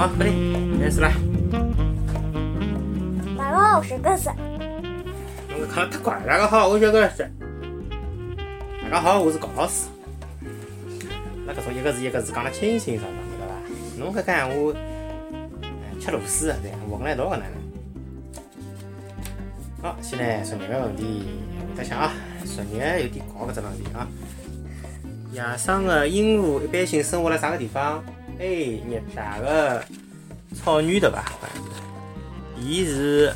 好，不对，开始了。大家好，我是鸽子。侬讲得太快了，大家好，我。大家好，我是高老师。那搿种一个字一个字讲得清清爽爽，晓得伐？侬搿讲闲话，哎吃螺丝啊，对，混辣一道个哪能？好，先来昨日个问题回答下啊。昨日有点搞搿只问题啊。野生的鹦鹉一般性生活辣啥个地方？A. 热带个草原对伐？B 是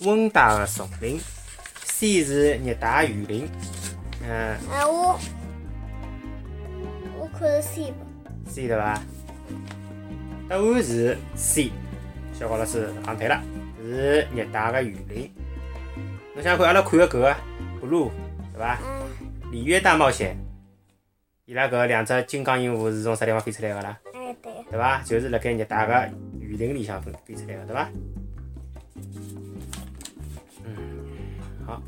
温带个丛林，C 是热带雨林。嗯哎，我我看是 C 吧。，C 对伐？答案是 C。小高老师讲对了，是热带个雨林。侬想想看，阿拉看个搿个 Blue 对伐？嗯，里约大冒险，伊拉搿两只金刚鹦鹉是从啥地方飞出来个啦？哎对，对伐？就是辣盖热带个雨林里向飞飞出来个，对伐？嗯，好，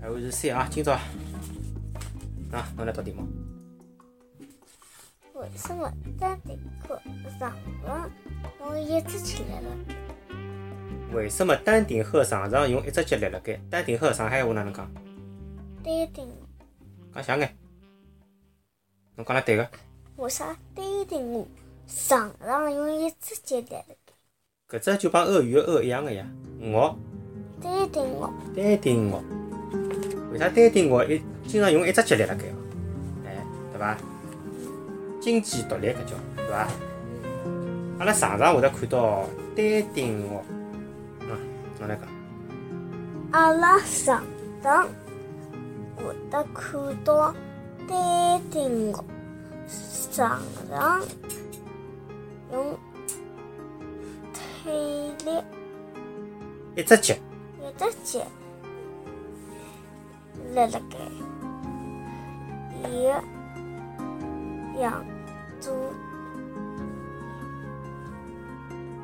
还有是 C 啊，今朝啊，侬来读题目。为什么丹顶鹤上上用一只起来了？为什么丹顶鹤上上用一只脚立辣盖？丹顶鹤上海话哪能讲？丹顶讲像眼。侬讲了对个，为啥丹顶鹤上上用一只脚立了盖？搿只就帮鳄鱼个鳄一样个呀。鳄，丹顶鹤丹顶鳄。为啥丹顶鳄一经常用一只脚立辣盖哦？哎，对伐？经济独立搿叫，对伐？阿拉常常会得看到丹顶鳄。啊，侬来讲。阿拉上上会得看到丹顶鹤上上用腿力一只脚，一只脚立辣盖，一个仰左，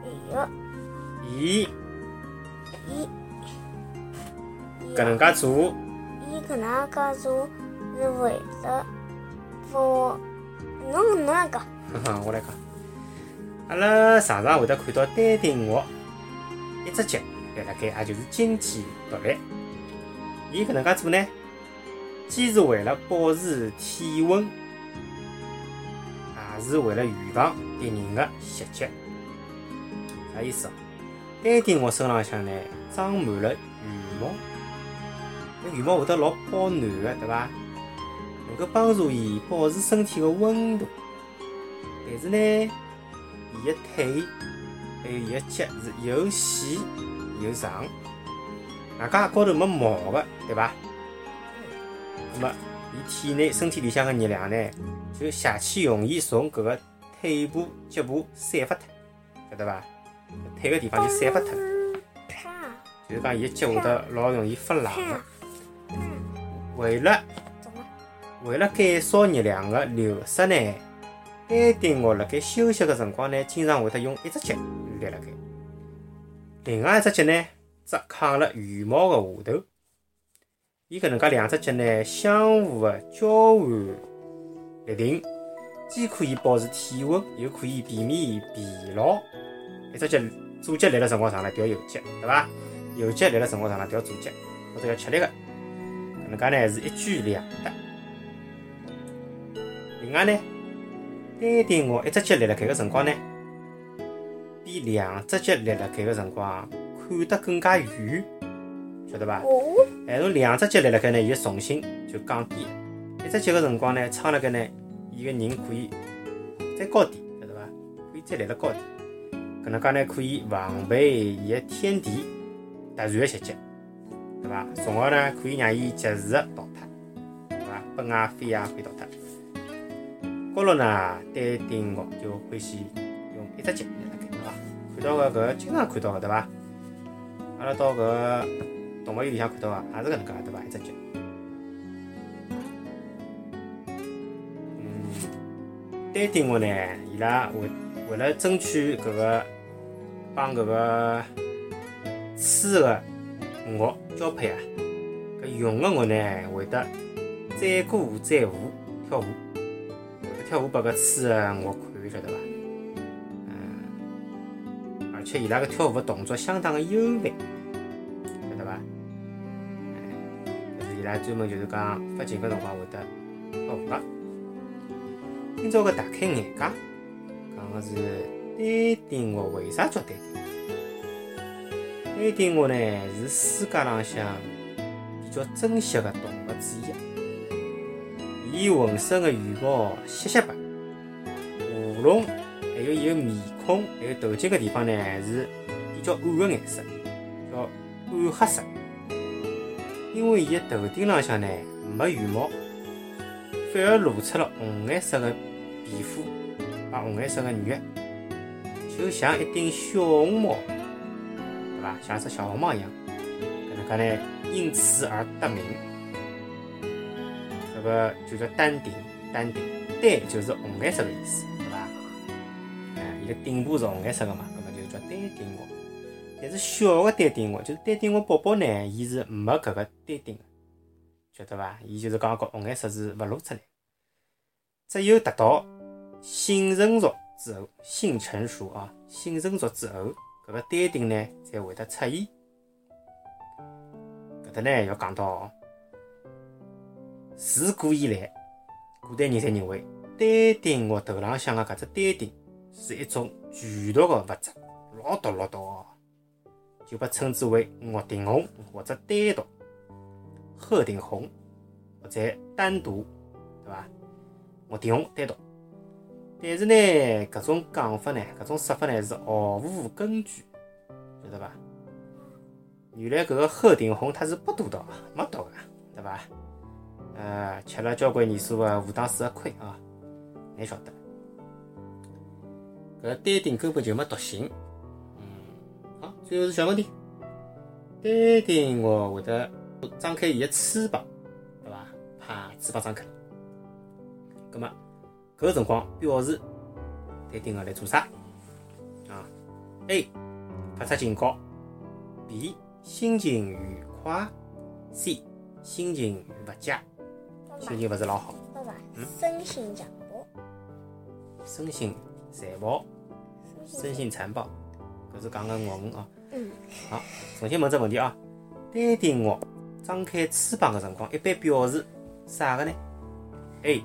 一个伊一，搿能介做，伊搿能介做是为了防侬侬来讲，哈哈，我来讲。阿拉常常会得看到丹顶鹤一只脚立辣盖，也就是经济独立。伊搿能介做呢，既是为了保持体温，也是为了预防敌人的袭击。啥意思？丹顶鹤身浪向呢长满了羽毛，搿羽毛会得老保暖个，对伐？能够帮助伊保持身体个温度。但是呢，伊个腿还有伊个脚是又细又长，外加高头没毛个，对伐？那么，伊体内身体里向个热量呢，就邪气容易从搿个腿部、脚部散发脱，晓得伐？腿个地方就散发脱，了就是讲伊个脚会得老容易发冷啪个。为了？为了减少热量个流失呢，丹顶鳄辣盖休息个辰光呢，经常会得用一只脚立辣盖，另外一只脚呢则扛辣羽毛个下头。伊搿能介两只脚呢相互个交换立定，既可以保持体温，又可以避免疲劳。一只脚左脚立辣辰光长了调右脚，对伐？右脚立辣辰光长了调左脚，或者要吃力个。搿能介呢是一举两得。另外呢，单顶鳄一只脚立辣盖个辰光呢，比两只脚立辣盖个辰光看得更加远，晓得伐？哦，还有两只脚立辣盖呢，伊个重心就降低。一只脚个辰光呢，撑辣盖呢，伊个人可以再高点，晓得伐？可以再立辣高点。搿能介呢，可以防备伊个天敌突然个袭击，对伐？从而呢，可以让伊及时个逃脱，对伐？奔啊飞啊可以逃脱。菠萝呢，丹顶鳄就欢喜用一只脚立辣盖，对伐？看到个搿经常看到个，对伐？阿拉到搿动物园里向看到个也是搿能介，对伐？一只脚。嗯，丹顶鳄呢，伊拉为为了争取搿个帮搿个雌个鳄交配啊，搿雄个鳄呢会得载歌载舞跳舞，跳舞拨搿雌个鳄看，晓得伐而？且伊拉个跳舞个动作相当个优美，晓得伐？就是伊拉专门就是讲发情个辰光会得跳舞个。今朝个大开眼界，讲个是丹顶鹤为啥叫丹顶？丹顶鹤呢是世界浪向比较珍惜个动物之一，伊浑身个羽毛雪雪白，喉咙还有伊个面孔还有头颈个地方呢是比较暗个颜色，叫暗黑色。因为伊个头顶浪向呢没羽毛，反而露出了红颜色个皮肤啊红颜色个肉，就像一顶小红帽。对伐？像只小红帽一样，搿能介呢，因此而得名。个就叫丹顶，丹顶，丹就是红颜色个意思，对伐？哎，伊个顶部是红颜色个嘛，搿么就叫丹顶鹤。但是小个丹顶鹤，就是丹顶鹤宝宝呢，伊是没搿个丹顶个，晓得伐？伊就是讲个红颜色是勿露出来，只有达到性成熟之后，性成熟啊，性成熟之后。搿个丹顶呢，才会得出现。搿搭呢要讲到，自古以来，古代人侪认为丹顶鹤头浪向个搿只丹顶是一种剧毒个物质，老毒老毒哦，就被称之为鹤顶红或者丹毒、鹤顶红或者丹毒，对伐？鹤顶红、丹毒。但是呢，搿种讲法呢，搿种说法呢是毫无根据，晓得伐？原来搿个鹤顶红它是不毒的，没毒的，对伐？呃，吃了交关年数个武当水个亏啊，难晓得。搿丹顶根本就没毒性。嗯，好，最后是小问题，丹顶鹤会得张开伊个翅膀，对伐？啪，翅膀张开了，葛末。搿个辰光表示丹顶鹤来做啥？啊？A. 发出警告；B. 心情愉快；C. 心情勿佳，心情勿是老好。爸爸，身心残暴。身心残暴，身心残暴，搿是讲个恶语啊。嗯。好，重新问只问题啊。丹顶鹤张开翅膀个辰光，一般表示啥个呢？A.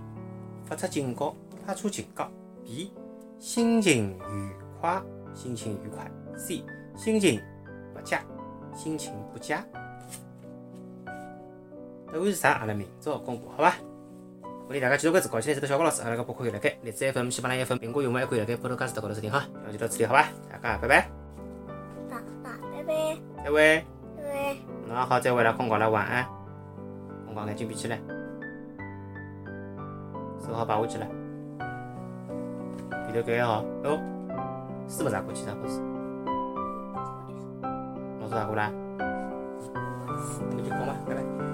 发出警告。发出警告。B. 心情愉快，心情愉快。C. 心情不佳，心情不佳。答案是啥？阿拉明朝公布，好吧？欢迎大家继续关注高清电视的小高老师，阿拉个播客有辣盖荔枝 FM、喜马拉雅 FM、苹果用户还可以辣盖播客高头收听哈。那就到这里，好吧？大家拜拜。爸爸，拜拜。再会。再会。那好，再会了，困觉了，晚安。困觉眼睛闭起来，手好摆下去了。头盖好，哦，是不是啊？过去啥回事？弄错啥过啦？那就讲吧，拜拜。